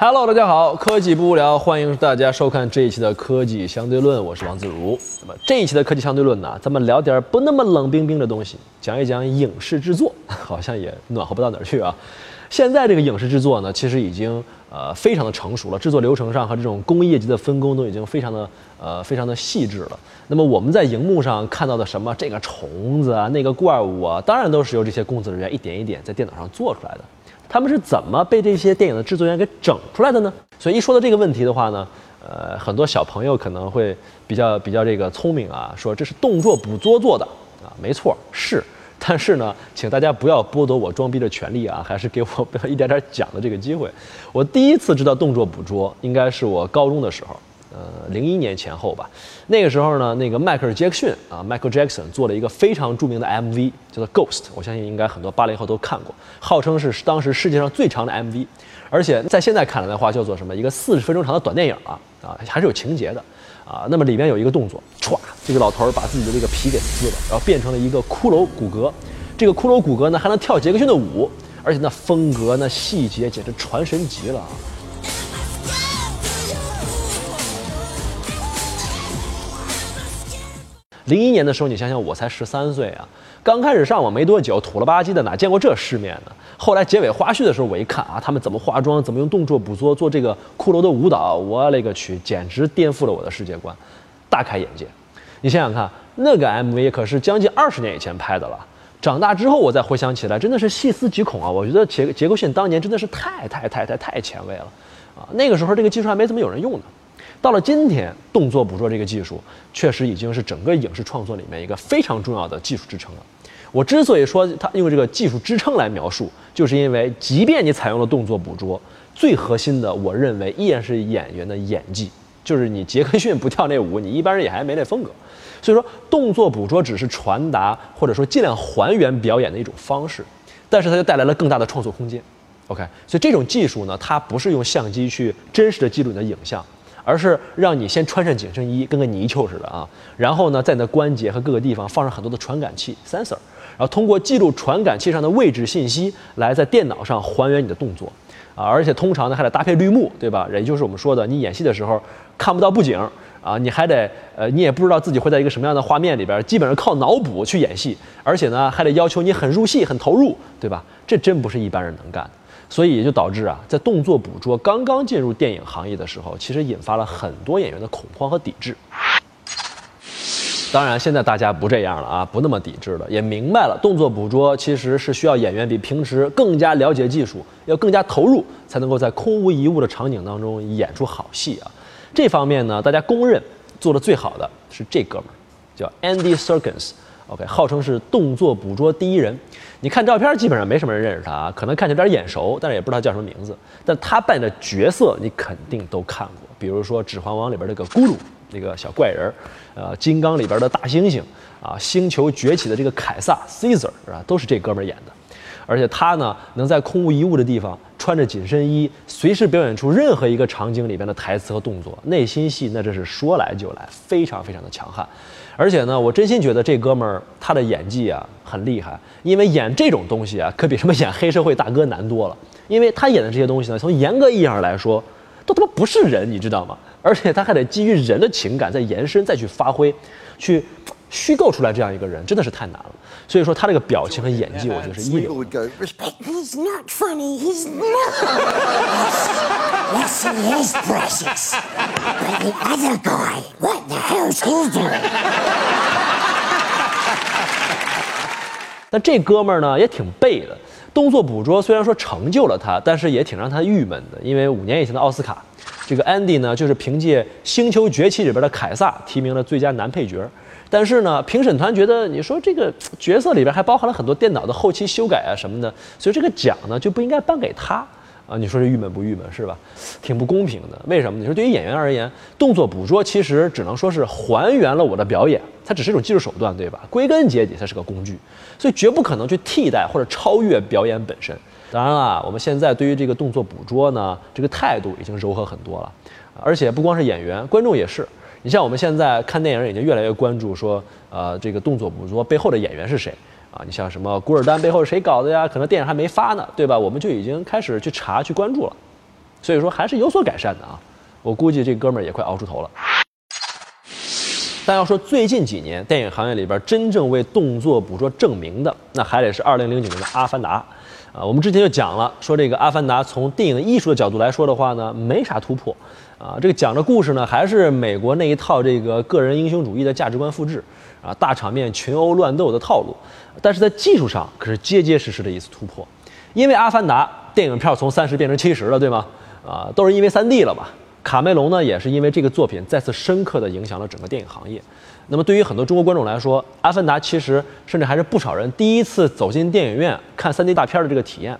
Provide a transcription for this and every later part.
Hello，大家好，科技不无聊，欢迎大家收看这一期的科技相对论，我是王自如。那么这一期的科技相对论呢，咱们聊点不那么冷冰冰的东西，讲一讲影视制作，好像也暖和不到哪儿去啊。现在这个影视制作呢，其实已经呃非常的成熟了，制作流程上和这种工业级的分工都已经非常的呃非常的细致了。那么我们在荧幕上看到的什么这个虫子啊，那个怪物啊，当然都是由这些工作人员一点一点在电脑上做出来的。他们是怎么被这些电影的制作人员给整出来的呢？所以一说到这个问题的话呢，呃，很多小朋友可能会比较比较这个聪明啊，说这是动作捕捉做的啊，没错是，但是呢，请大家不要剥夺我装逼的权利啊，还是给我 一点点讲的这个机会。我第一次知道动作捕捉，应该是我高中的时候。呃，零一年前后吧，那个时候呢，那个迈克尔·杰克逊啊，Michael Jackson 做了一个非常著名的 MV，叫做《Ghost》，我相信应该很多八零后都看过，号称是当时世界上最长的 MV，而且在现在看来的话，叫做什么？一个四十分钟长的短电影啊，啊，还是有情节的啊。那么里面有一个动作，歘，这个老头儿把自己的这个皮给撕了，然后变成了一个骷髅骨骼，这个骷髅骨骼呢还能跳杰克逊的舞，而且那风格、那细节简直传神极了啊！零一年的时候，你想想，我才十三岁啊，刚开始上网没多久，土了吧唧的，哪见过这世面呢？后来结尾花絮的时候，我一看啊，他们怎么化妆，怎么用动作捕捉做这个骷髅的舞蹈，我勒个去，简直颠覆了我的世界观，大开眼界。你想想看，那个 MV 可是将近二十年以前拍的了，长大之后我再回想起来，真的是细思极恐啊！我觉得杰杰克逊当年真的是太太太太太前卫了啊！那个时候这个技术还没怎么有人用呢。到了今天，动作捕捉这个技术确实已经是整个影视创作里面一个非常重要的技术支撑了。我之所以说它用这个技术支撑来描述，就是因为即便你采用了动作捕捉，最核心的，我认为依然是演员的演技。就是你杰克逊不跳那舞，你一般人也还没那风格。所以说，动作捕捉只是传达或者说尽量还原表演的一种方式，但是它就带来了更大的创作空间。OK，所以这种技术呢，它不是用相机去真实的记录你的影像。而是让你先穿上紧身衣，跟个泥鳅似的啊，然后呢，在你的关节和各个地方放上很多的传感器 （sensor），然后通过记录传感器上的位置信息，来在电脑上还原你的动作啊，而且通常呢还得搭配绿幕，对吧？也就是我们说的，你演戏的时候看不到布景啊，你还得呃，你也不知道自己会在一个什么样的画面里边，基本上靠脑补去演戏，而且呢还得要求你很入戏、很投入，对吧？这真不是一般人能干的。所以也就导致啊，在动作捕捉刚刚进入电影行业的时候，其实引发了很多演员的恐慌和抵制。当然，现在大家不这样了啊，不那么抵制了，也明白了动作捕捉其实是需要演员比平时更加了解技术，要更加投入，才能够在空无一物的场景当中演出好戏啊。这方面呢，大家公认做的最好的是这哥们儿，叫 Andy Serkis。OK，号称是动作捕捉第一人。你看照片，基本上没什么人认识他啊，可能看起来有点眼熟，但是也不知道叫什么名字。但他扮的角色你肯定都看过，比如说《指环王》里边那个咕噜那个小怪人，呃，《金刚》里边的大猩猩，啊，《星球崛起》的这个凯撒 Caesar 啊？都是这哥们儿演的。而且他呢，能在空无一物的地方穿着紧身衣，随时表演出任何一个场景里边的台词和动作，内心戏那真是说来就来，非常非常的强悍。而且呢，我真心觉得这哥们儿他的演技啊很厉害，因为演这种东西啊，可比什么演黑社会大哥难多了。因为他演的这些东西呢，从严格意义上来说，都他妈不是人，你知道吗？而且他还得基于人的情感再延伸，再去发挥，去。虚构出来这样一个人真的是太难了，所以说他这个表情和演技，我觉得是一流。He's not funny. He's not. Yes, he is precious. But the other guy, what the hell's he doing? 但这哥们儿呢也挺背的，动作捕捉虽然说成就了他，但是也挺让他郁闷的，因为五年以前的奥斯卡，这个 Andy 呢就是凭借《星球崛起》里边的凯撒提名了最佳男配角。但是呢，评审团觉得你说这个角色里边还包含了很多电脑的后期修改啊什么的，所以这个奖呢就不应该颁给他啊。你说这郁闷不郁闷是吧？挺不公平的。为什么？你说对于演员而言，动作捕捉其实只能说是还原了我的表演，它只是一种技术手段，对吧？归根结底，它是个工具，所以绝不可能去替代或者超越表演本身。当然了，我们现在对于这个动作捕捉呢，这个态度已经柔和很多了，而且不光是演员，观众也是。你像我们现在看电影，已经越来越关注说，呃，这个动作捕捉背后的演员是谁啊？你像什么古尔丹背后是谁搞的呀？可能电影还没发呢，对吧？我们就已经开始去查去关注了。所以说还是有所改善的啊。我估计这哥们儿也快熬出头了。但要说最近几年电影行业里边真正为动作捕捉证明的，那还得是2009年的《阿凡达》啊。我们之前就讲了，说这个《阿凡达》从电影艺术的角度来说的话呢，没啥突破啊。这个讲的故事呢，还是美国那一套这个个人英雄主义的价值观复制啊，大场面群殴乱斗的套路。但是在技术上可是结结实实的一次突破，因为《阿凡达》电影票从三十变成七十了，对吗？啊，都是因为 3D 了嘛。卡梅隆呢，也是因为这个作品再次深刻地影响了整个电影行业。那么，对于很多中国观众来说，《阿凡达》其实甚至还是不少人第一次走进电影院看 3D 大片的这个体验。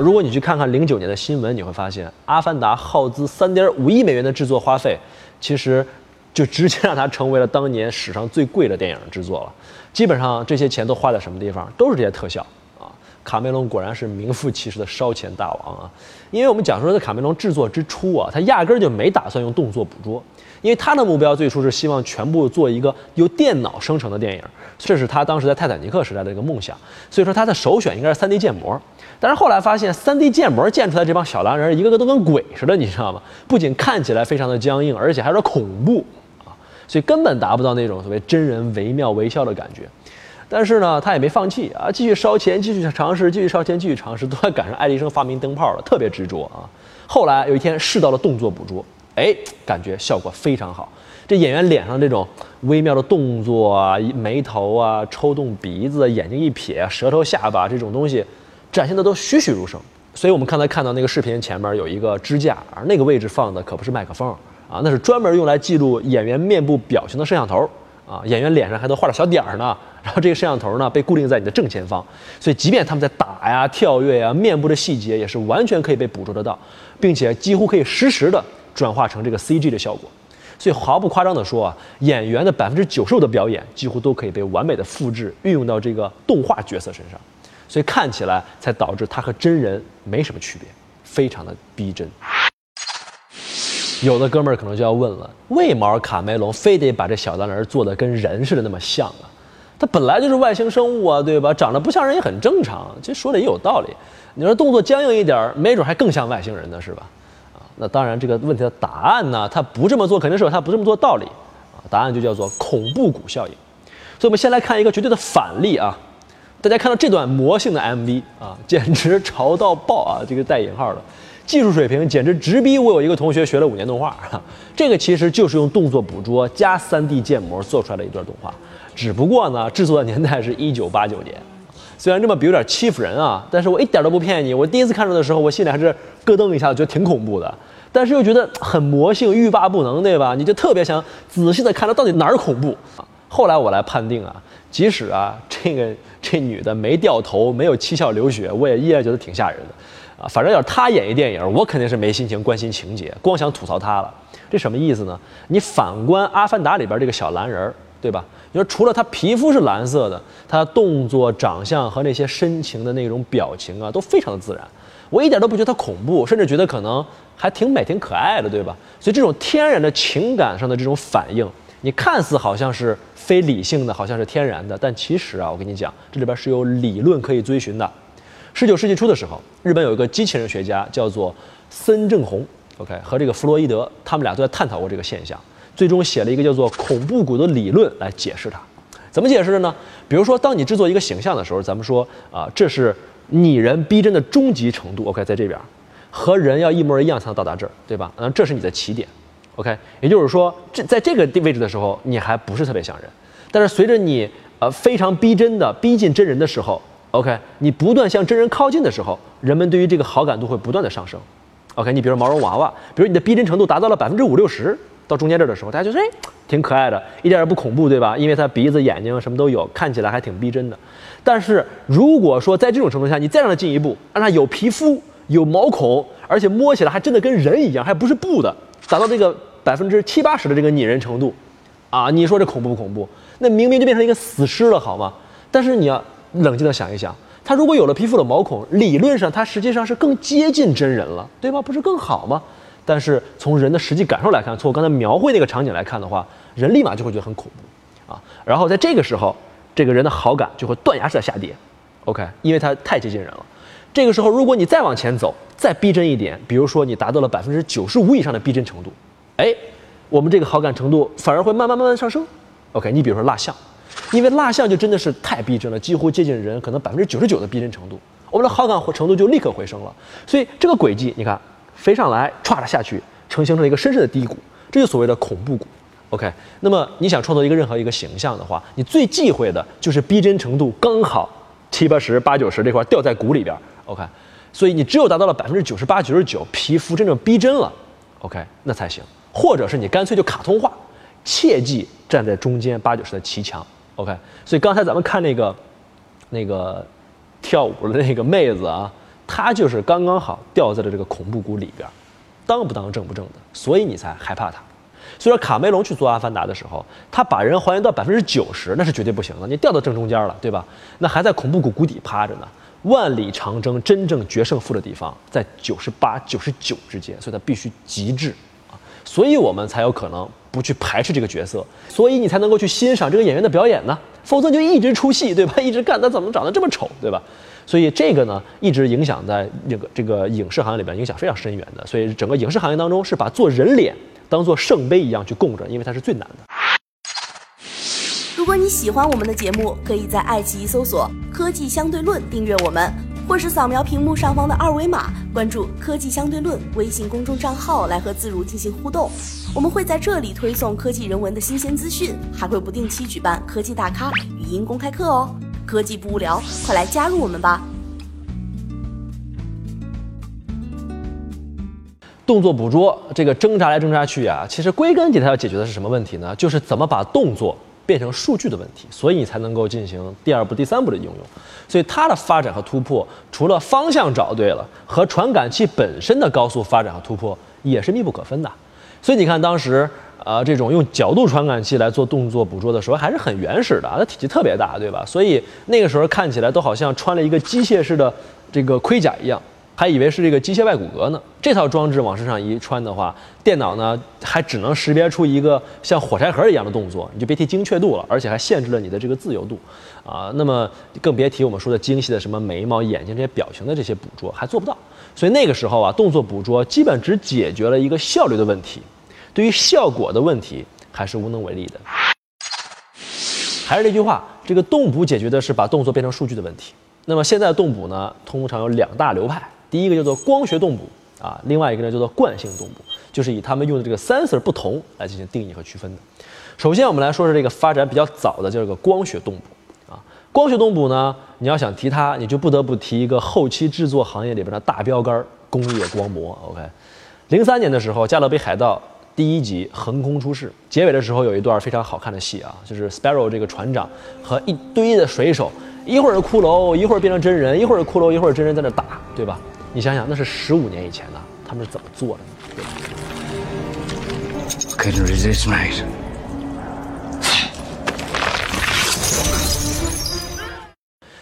如果你去看看零九年的新闻，你会发现，《阿凡达》耗资3.5亿美元的制作花费，其实。就直接让它成为了当年史上最贵的电影制作了，基本上这些钱都花在什么地方？都是这些特效啊！卡梅隆果然是名副其实的烧钱大王啊！因为我们讲说在卡梅隆制作之初啊，他压根儿就没打算用动作捕捉，因为他的目标最初是希望全部做一个由电脑生成的电影，这是他当时在泰坦尼克时代的一个梦想。所以说他的首选应该是 3D 建模，但是后来发现 3D 建模建出来这帮小蓝人一个个都跟鬼似的，你知道吗？不仅看起来非常的僵硬，而且还有点恐怖啊。所以根本达不到那种所谓真人惟妙惟肖的感觉，但是呢，他也没放弃啊，继续烧钱，继续尝试，继续烧钱，继续尝试，都快赶上爱迪生发明灯泡了，特别执着啊。后来有一天试到了动作捕捉，哎，感觉效果非常好，这演员脸上这种微妙的动作啊，眉头啊，抽动鼻子，眼睛一撇，舌头下巴这种东西，展现的都栩栩如生。所以我们刚才看到那个视频前面有一个支架，而那个位置放的可不是麦克风。啊，那是专门用来记录演员面部表情的摄像头啊，演员脸上还都画着小点儿呢。然后这个摄像头呢被固定在你的正前方，所以即便他们在打呀、跳跃呀，面部的细节也是完全可以被捕捉得到，并且几乎可以实时的转化成这个 CG 的效果。所以毫不夸张地说啊，演员的百分之九十五的表演几乎都可以被完美的复制运用到这个动画角色身上，所以看起来才导致它和真人没什么区别，非常的逼真。有的哥们儿可能就要问了：为毛卡梅隆非得把这小蓝人做的跟人似的那么像啊？他本来就是外星生物啊，对吧？长得不像人也很正常。其实说的也有道理。你说动作僵硬一点，没准还更像外星人呢，是吧？啊，那当然这个问题的答案呢，他不这么做肯定是有他不这么做道理啊。答案就叫做恐怖谷效应。所以我们先来看一个绝对的反例啊。大家看到这段魔性的 MV 啊，简直潮到爆啊！这个带引号的。技术水平简直直逼我有一个同学学了五年动画，这个其实就是用动作捕捉加 3D 建模做出来的一段动画，只不过呢，制作的年代是一九八九年。虽然这么比有点欺负人啊，但是我一点都不骗你，我第一次看着的时候，我心里还是咯噔一下，觉得挺恐怖的，但是又觉得很魔性，欲罢不能，对吧？你就特别想仔细的看它到底哪儿恐怖。后来我来判定啊，即使啊这个 这女的没掉头，没有七窍流血，我也依然觉得挺吓人的。啊，反正要是她演一电影，我肯定是没心情关心情节，光想吐槽她了。这什么意思呢？你反观《阿凡达》里边这个小蓝人儿，对吧？你说除了他皮肤是蓝色的，他动作、长相和那些深情的那种表情啊，都非常的自然。我一点都不觉得他恐怖，甚至觉得可能还挺美、挺可爱的，对吧？所以这种天然的情感上的这种反应，你看似好像是非理性的，好像是天然的，但其实啊，我跟你讲，这里边是有理论可以追寻的。十九世纪初的时候，日本有一个机器人学家叫做森正弘，OK，和这个弗洛伊德，他们俩都在探讨过这个现象，最终写了一个叫做恐怖谷的理论来解释它。怎么解释的呢？比如说，当你制作一个形象的时候，咱们说啊，这是拟人逼真的终极程度，OK，在这边，和人要一模一样才能到达这儿，对吧？嗯，这是你的起点，OK，也就是说，这在这个位置的时候，你还不是特别像人，但是随着你呃非常逼真的逼近真人的时候。OK，你不断向真人靠近的时候，人们对于这个好感度会不断的上升。OK，你比如毛绒娃娃，比如你的逼真程度达到了百分之五六十，到中间这的时候，大家就说哎，挺可爱的，一点也不恐怖，对吧？因为它鼻子、眼睛什么都有，看起来还挺逼真的。但是如果说在这种程度下，你再让它进一步，让它有皮肤、有毛孔，而且摸起来还真的跟人一样，还不是布的，达到这个百分之七八十的这个拟人程度，啊，你说这恐怖不恐怖？那明明就变成一个死尸了，好吗？但是你要。冷静的想一想，他如果有了皮肤的毛孔，理论上他实际上是更接近真人了，对吧？不是更好吗？但是从人的实际感受来看，从我刚才描绘那个场景来看的话，人立马就会觉得很恐怖。啊然后在这个时候，这个人的好感就会断崖式的下跌，OK，因为他太接近人了。这个时候，如果你再往前走，再逼真一点，比如说你达到了百分之九十五以上的逼真程度，哎，我们这个好感程度反而会慢慢慢慢上升。OK，你比如说蜡像，因为蜡像就真的是太逼真了，几乎接近人可能百分之九十九的逼真程度，我们的好感程度就立刻回升了。所以这个轨迹，你看飞上来，歘的下去，呈形成了一个深深的低谷，这就所谓的恐怖谷。OK，那么你想创造一个任何一个形象的话，你最忌讳的就是逼真程度刚好七八十、八九十这块掉在谷里边。OK，所以你只有达到了百分之九十八、九十九，皮肤真正逼真了，OK，那才行。或者是你干脆就卡通化，切记站在中间八九十的骑墙。OK，所以刚才咱们看那个那个跳舞的那个妹子啊，她就是刚刚好掉在了这个恐怖谷里边，当不当正不正的，所以你才害怕她。所以说卡梅隆去做阿凡达的时候，他把人还原到百分之九十，那是绝对不行的，你掉到正中间了，对吧？那还在恐怖谷谷底趴着呢。万里长征真正决胜负的地方在九十八、九十九之间，所以它必须极致啊，所以我们才有可能不去排斥这个角色，所以你才能够去欣赏这个演员的表演呢，否则就一直出戏，对吧？一直干他怎么长得这么丑，对吧？所以这个呢，一直影响在这个这个影视行业里边影响非常深远的，所以整个影视行业当中是把做人脸当做圣杯一样去供着，因为它是最难的。如果你喜欢我们的节目，可以在爱奇艺搜索“科技相对论”订阅我们，或是扫描屏幕上方的二维码关注“科技相对论”微信公众账号来和自如进行互动。我们会在这里推送科技人文的新鲜资讯，还会不定期举办科技大咖语音公开课哦。科技不无聊，快来加入我们吧！动作捕捉这个挣扎来挣扎去啊，其实归根结底它要解决的是什么问题呢？就是怎么把动作。变成数据的问题，所以你才能够进行第二步、第三步的应用。所以它的发展和突破，除了方向找对了，和传感器本身的高速发展和突破也是密不可分的。所以你看，当时呃这种用角度传感器来做动作捕捉的时候，还是很原始的，它体积特别大，对吧？所以那个时候看起来都好像穿了一个机械式的这个盔甲一样。还以为是这个机械外骨骼呢。这套装置往身上一穿的话，电脑呢还只能识别出一个像火柴盒一样的动作，你就别提精确度了，而且还限制了你的这个自由度啊。那么更别提我们说的精细的什么眉毛、眼睛这些表情的这些捕捉还做不到。所以那个时候啊，动作捕捉基本只解决了一个效率的问题，对于效果的问题还是无能为力的。还是那句话，这个动捕解决的是把动作变成数据的问题。那么现在动捕呢，通常有两大流派。第一个叫做光学动捕啊，另外一个呢叫做惯性动捕，就是以他们用的这个 sensor 不同来进行定义和区分的。首先，我们来说说这个发展比较早的叫做光学动捕啊。光学动捕呢，你要想提它，你就不得不提一个后期制作行业里边的大标杆——工业光魔。OK，零三年的时候，《加勒比海盗》第一集横空出世，结尾的时候有一段非常好看的戏啊，就是 Sparrow 这个船长和一堆的水手，一会儿骷髅，一会儿变成真人，一会儿骷髅，一会儿真人在那打，对吧？你想想，那是十五年以前的，他们是怎么做的呢？Couldn't resist, mate。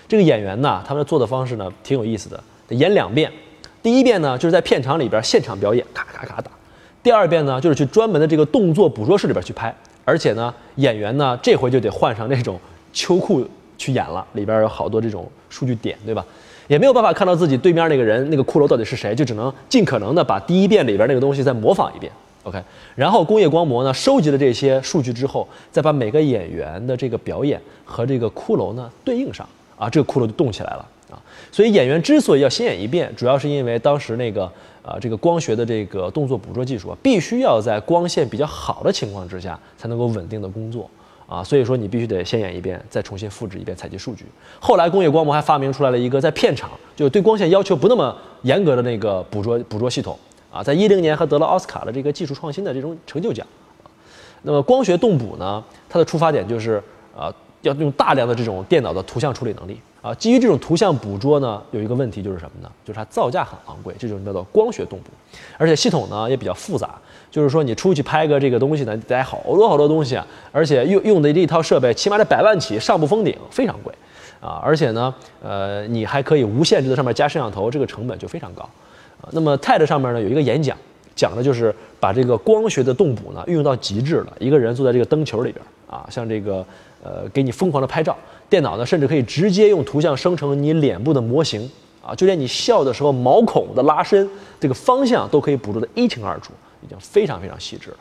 这个演员呢，他们做的方式呢，挺有意思的。演两遍，第一遍呢，就是在片场里边现场表演，咔咔咔打；第二遍呢，就是去专门的这个动作捕捉室里边去拍。而且呢，演员呢，这回就得换上那种秋裤去演了，里边有好多这种数据点，对吧？也没有办法看到自己对面那个人那个骷髅到底是谁，就只能尽可能的把第一遍里边那个东西再模仿一遍。OK，然后工业光魔呢收集了这些数据之后，再把每个演员的这个表演和这个骷髅呢对应上啊，这个骷髅就动起来了啊。所以演员之所以要先演一遍，主要是因为当时那个啊这个光学的这个动作捕捉技术啊，必须要在光线比较好的情况之下才能够稳定的工作。啊，所以说你必须得先演一遍，再重新复制一遍采集数据。后来工业光魔还发明出来了一个在片场就对光线要求不那么严格的那个捕捉捕捉系统啊，在一零年还得了奥斯卡的这个技术创新的这种成就奖。那么光学动捕呢，它的出发点就是啊，要用大量的这种电脑的图像处理能力。啊，基于这种图像捕捉呢，有一个问题就是什么呢？就是它造价很昂贵，这种叫做光学动捕，而且系统呢也比较复杂。就是说你出去拍个这个东西呢，得好多好多东西啊，而且用用的这一套设备起码得百万起，上不封顶，非常贵啊。而且呢，呃，你还可以无限制的上面加摄像头，这个成本就非常高啊。那么 TED 上面呢有一个演讲，讲的就是把这个光学的动捕呢运用到极致了。一个人坐在这个灯球里边啊，像这个呃，给你疯狂的拍照。电脑呢，甚至可以直接用图像生成你脸部的模型啊，就连你笑的时候毛孔的拉伸，这个方向都可以捕捉得一清二楚，已经非常非常细致了。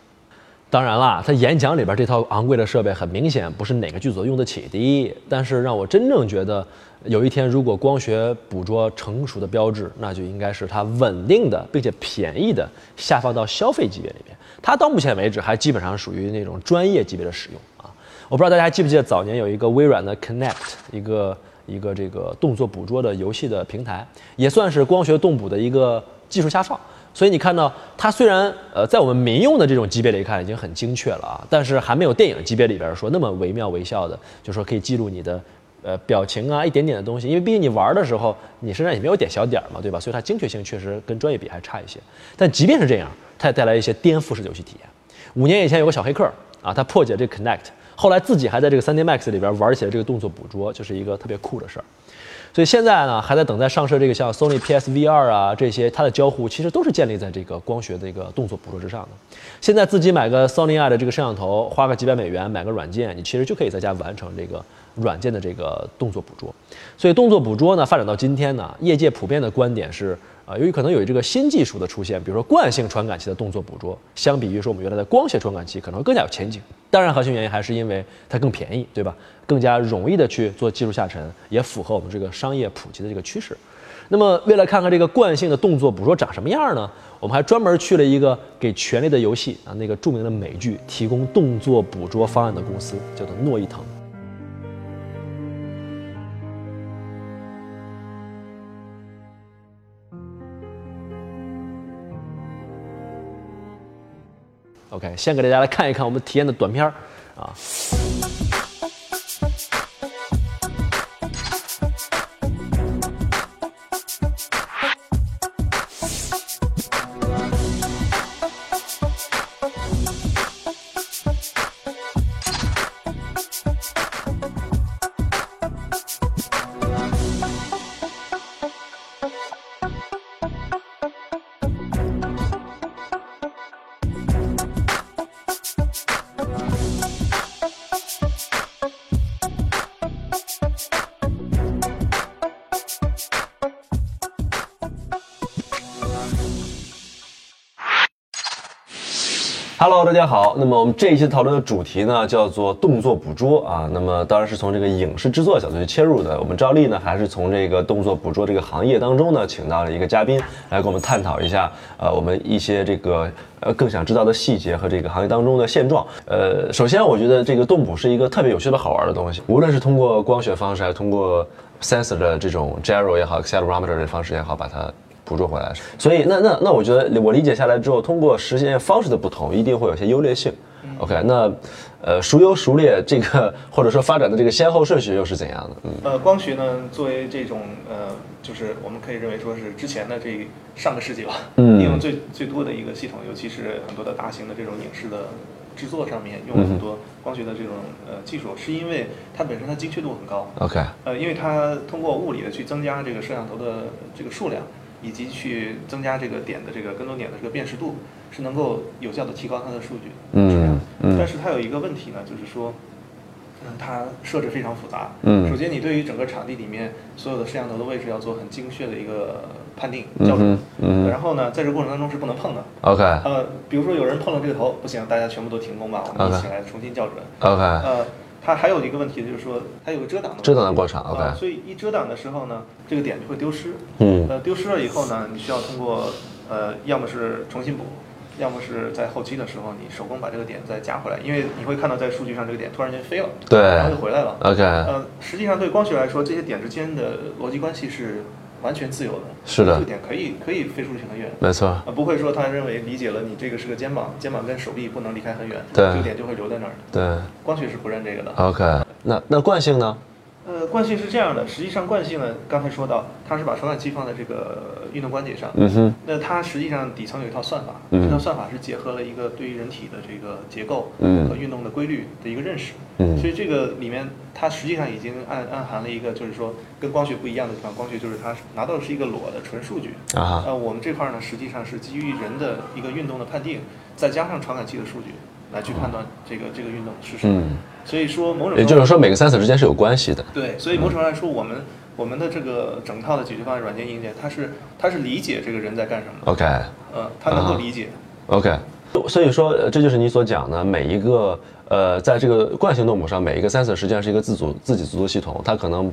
当然啦，他演讲里边这套昂贵的设备很明显不是哪个剧组用得起的。但是让我真正觉得，有一天如果光学捕捉成熟的标志，那就应该是它稳定的并且便宜的下放到消费级别里面。它到目前为止还基本上属于那种专业级别的使用啊。我不知道大家记不记得早年有一个微软的 Connect，一个一个这个动作捕捉的游戏的平台，也算是光学动捕的一个技术下放。所以你看到它虽然呃在我们民用的这种级别里看已经很精确了啊，但是还没有电影级别里边说那么惟妙惟肖的，就说可以记录你的呃表情啊一点点的东西，因为毕竟你玩的时候你身上也没有点小点儿嘛，对吧？所以它精确性确实跟专业比还差一些。但即便是这样，它也带来一些颠覆式游戏体验。五年以前有个小黑客啊，他破解这 Connect，后来自己还在这个 3D Max 里边玩起了这个动作捕捉，就是一个特别酷的事儿。所以现在呢，还在等待上市这个像 Sony PSVR 啊这些，它的交互其实都是建立在这个光学的一个动作捕捉之上的。现在自己买个 Sony i 的这个摄像头，花个几百美元买个软件，你其实就可以在家完成这个软件的这个动作捕捉。所以动作捕捉呢，发展到今天呢，业界普遍的观点是。啊，由于可能有这个新技术的出现，比如说惯性传感器的动作捕捉，相比于说我们原来的光学传感器，可能更加有前景。当然，核心原因还是因为它更便宜，对吧？更加容易的去做技术下沉，也符合我们这个商业普及的这个趋势。那么，为了看看这个惯性的动作捕捉长什么样呢？我们还专门去了一个给《权力的游戏》啊那个著名的美剧提供动作捕捉方案的公司，叫做诺伊腾。OK，先给大家来看一看我们体验的短片儿啊。Hello，大家好。那么我们这一期讨论的主题呢，叫做动作捕捉啊。那么当然是从这个影视制作角度去切入的。我们照例呢，还是从这个动作捕捉这个行业当中呢，请到了一个嘉宾来跟我们探讨一下，呃，我们一些这个呃更想知道的细节和这个行业当中的现状。呃，首先我觉得这个动捕是一个特别有趣的好玩的东西，无论是通过光学方式，还是通过 sensor 的这种 gyro 也好，accelerometer 的方式也好，把它。捕捉回来，所以那那那我觉得我理解下来之后，通过实现方式的不同，一定会有些优劣性。OK，那呃孰优孰劣，这个或者说发展的这个先后顺序又是怎样的？嗯，呃，光学呢，作为这种呃，就是我们可以认为说是之前的这上个世纪吧，应用最最多的一个系统，尤其是很多的大型的这种影视的制作上面用了很多光学的这种呃技术，是因为它本身它精确度很高。OK，呃，因为它通过物理的去增加这个摄像头的这个数量。以及去增加这个点的这个跟踪点的这个辨识度，是能够有效的提高它的数据质量。但是它有一个问题呢，就是说，嗯，它设置非常复杂。嗯。首先，你对于整个场地里面所有的摄像头的位置要做很精确的一个判定校准。嗯。然后呢，在这过程当中是不能碰的。OK。呃，比如说有人碰了这个头，不行，大家全部都停工吧，我们一起来重新校准。OK。呃。它还有一个问题，就是说它有个遮挡的遮挡的过程，OK，所以一遮挡的时候呢，这个点就会丢失。嗯，呃，丢失了以后呢，你需要通过呃，要么是重新补，要么是在后期的时候你手工把这个点再加回来，因为你会看到在数据上这个点突然间飞了，对，然后就回来了，OK。呃，实际上对光学来说，这些点之间的逻辑关系是。完全自由的，是的，这个点可以可以飞出去很远，没错，啊，不会说他认为理解了你这个是个肩膀，肩膀跟手臂不能离开很远，对，这个点就会留在那儿，对，光学是不认这个的，OK，那那惯性呢？呃，惯性是这样的，实际上惯性呢，刚才说到，它是把传感器放在这个运动关节上，嗯哼，那它实际上底层有一套算法，这套算法是结合了一个对于人体的这个结构和运动的规律的一个认识，嗯，所以这个里面它实际上已经暗暗含了一个，就是说跟光学不一样的地方，光学就是它拿到的是一个裸的纯数据啊，呃，我们这块呢实际上是基于人的一个运动的判定，再加上传感器的数据。来去判断这个这个运动是什么。所以说某种也就是说每个 sensor 之间是有关系的。对，所以某种程度来说，我们我们的这个整套的解决方案软件硬件，它是它是理解这个人在干什么。OK，嗯，它能够理解。OK，所以说呃这就是你所讲的每一个呃，在这个惯性动捕上，每一个 sensor 实际上是一个自主自己自足系统，它可能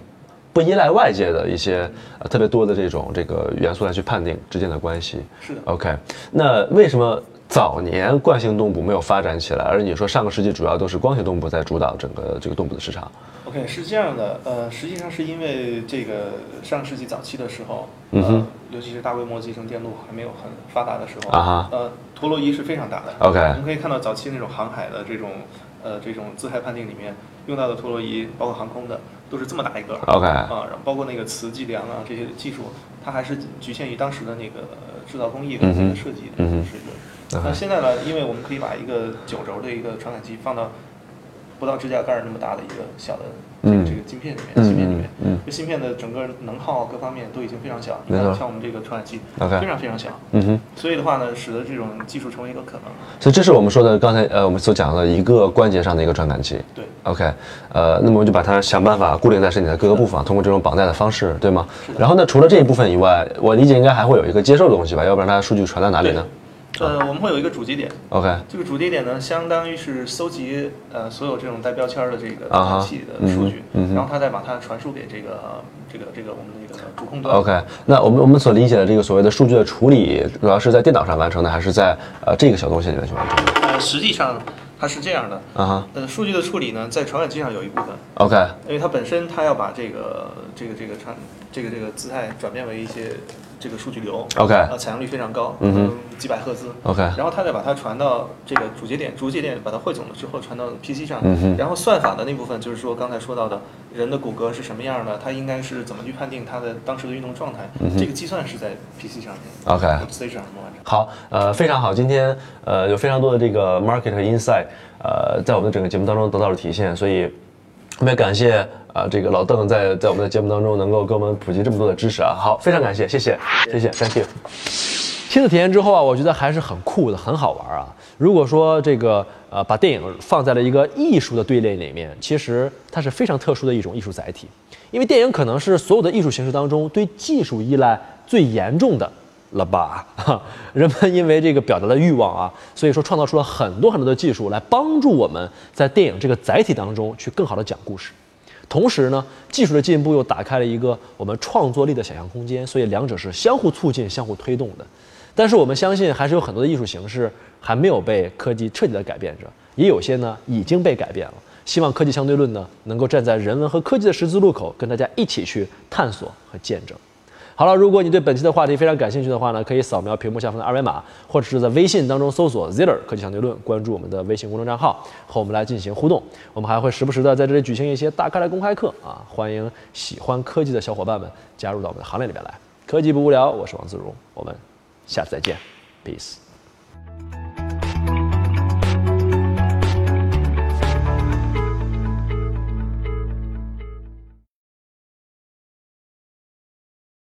不依赖外界的一些呃特别多的这种这个元素来去判定之间的关系。是的。OK，那为什么早年惯性动捕没有发展起来，而你说上个世纪主要都是光学动捕在主导整个这个动捕的市场？OK，是这样的，呃，实际上是因为这个上个世纪早期的时候，嗯尤其是大规模集成电路还没有很发达的时候，啊哈呃，陀螺仪是非常大的。OK 我们可以看到早期那种航海的这种，呃，这种姿态判定里面用到的陀螺仪，包括航空的，都是这么大一个。OK 啊，然后包括那个磁计量啊这些技术，它还是局限于当时的那个呃制造工艺和设计的设计嗯哼水准。那现在呢，因为我们可以把一个九轴的一个传感器放到不到指甲盖儿那么大的一个小的这个嗯这个晶片里面，嗯芯片里面，嗯嗯这芯片的整个能耗各方面都已经非常小。你看，像我们这个传感器非常非常小，嗯哼。所以的话呢，使得这种技术成为一个可能。所以这是我们说的刚才呃我们所讲的一个关节上的一个传感器。对 OK，呃，那么我们就把它想办法固定在身体的各个部分，通过这种绑带的方式，对吗？然后呢，除了这一部分以外，我理解应该还会有一个接受的东西吧，要不然它数据传到哪里呢呃，我们会有一个主节点，？OK，这个主节点呢，相当于是搜集呃所有这种带标签儿的这个传感器的数据，然后它再把它传输给这个这个这个我们的这个主控端。OK，那我们我们所理解的这个所谓的数据的处理，主要是在电脑上完成的，还是在呃这个小东西里面去完成的？呃，实际上它是这样的，啊哈呃，数据的处理呢，在传感器上有一部分，，OK，因为它本身它要把这个这个这个传这个这个姿态转变为一些这个数据流 OK 呃，采样率非常高，嗯哼。几百赫兹 OK 然后它再把它传到这个主节点，主节点把它汇总了之后传到 PC 上，嗯哼。然后算法的那部分就是说刚才说到的人的骨骼是什么样的，它应该是怎么去判定它的当时的运动状态，这个计算是在 PC 上面嗯 OK stage 上完成。好，呃，非常好，今天呃有非常多的这个 market 和 insight，呃，在我们的整个节目当中得到了体现，所以特别感谢啊、这个老邓在在我们的节目当中能够给我们普及这么多的知识啊，好，非常感谢，谢谢，谢谢，thank you。亲自体验之后啊，我觉得还是很酷的，很好玩啊。如果说这个呃把电影放在了一个艺术的队列里面，其实它是非常特殊的一种艺术载体，因为电影可能是所有的艺术形式当中对技术依赖最严重的了吧？哈，人们因为这个表达的欲望啊，所以说创造出了很多很多的技术来帮助我们在电影这个载体当中去更好的讲故事。同时呢，技术的进步又打开了一个我们创作力的想象空间，所以两者是相互促进、相互推动的。但是我们相信，还是有很多的艺术形式还没有被科技彻底的改变着，也有些呢已经被改变了。希望科技相对论呢能够站在人文和科技的十字路口，跟大家一起去探索和见证。好了，如果你对本期的话题非常感兴趣的话呢，可以扫描屏幕下方的二维码，或者是在微信当中搜索 Ziller 科技相对论，关注我们的微信公众账号，和我们来进行互动。我们还会时不时的在这里举行一些大咖的公开课啊，欢迎喜欢科技的小伙伴们加入到我们的行列里面来。科技不无聊，我是王自如，我们下次再见，peace。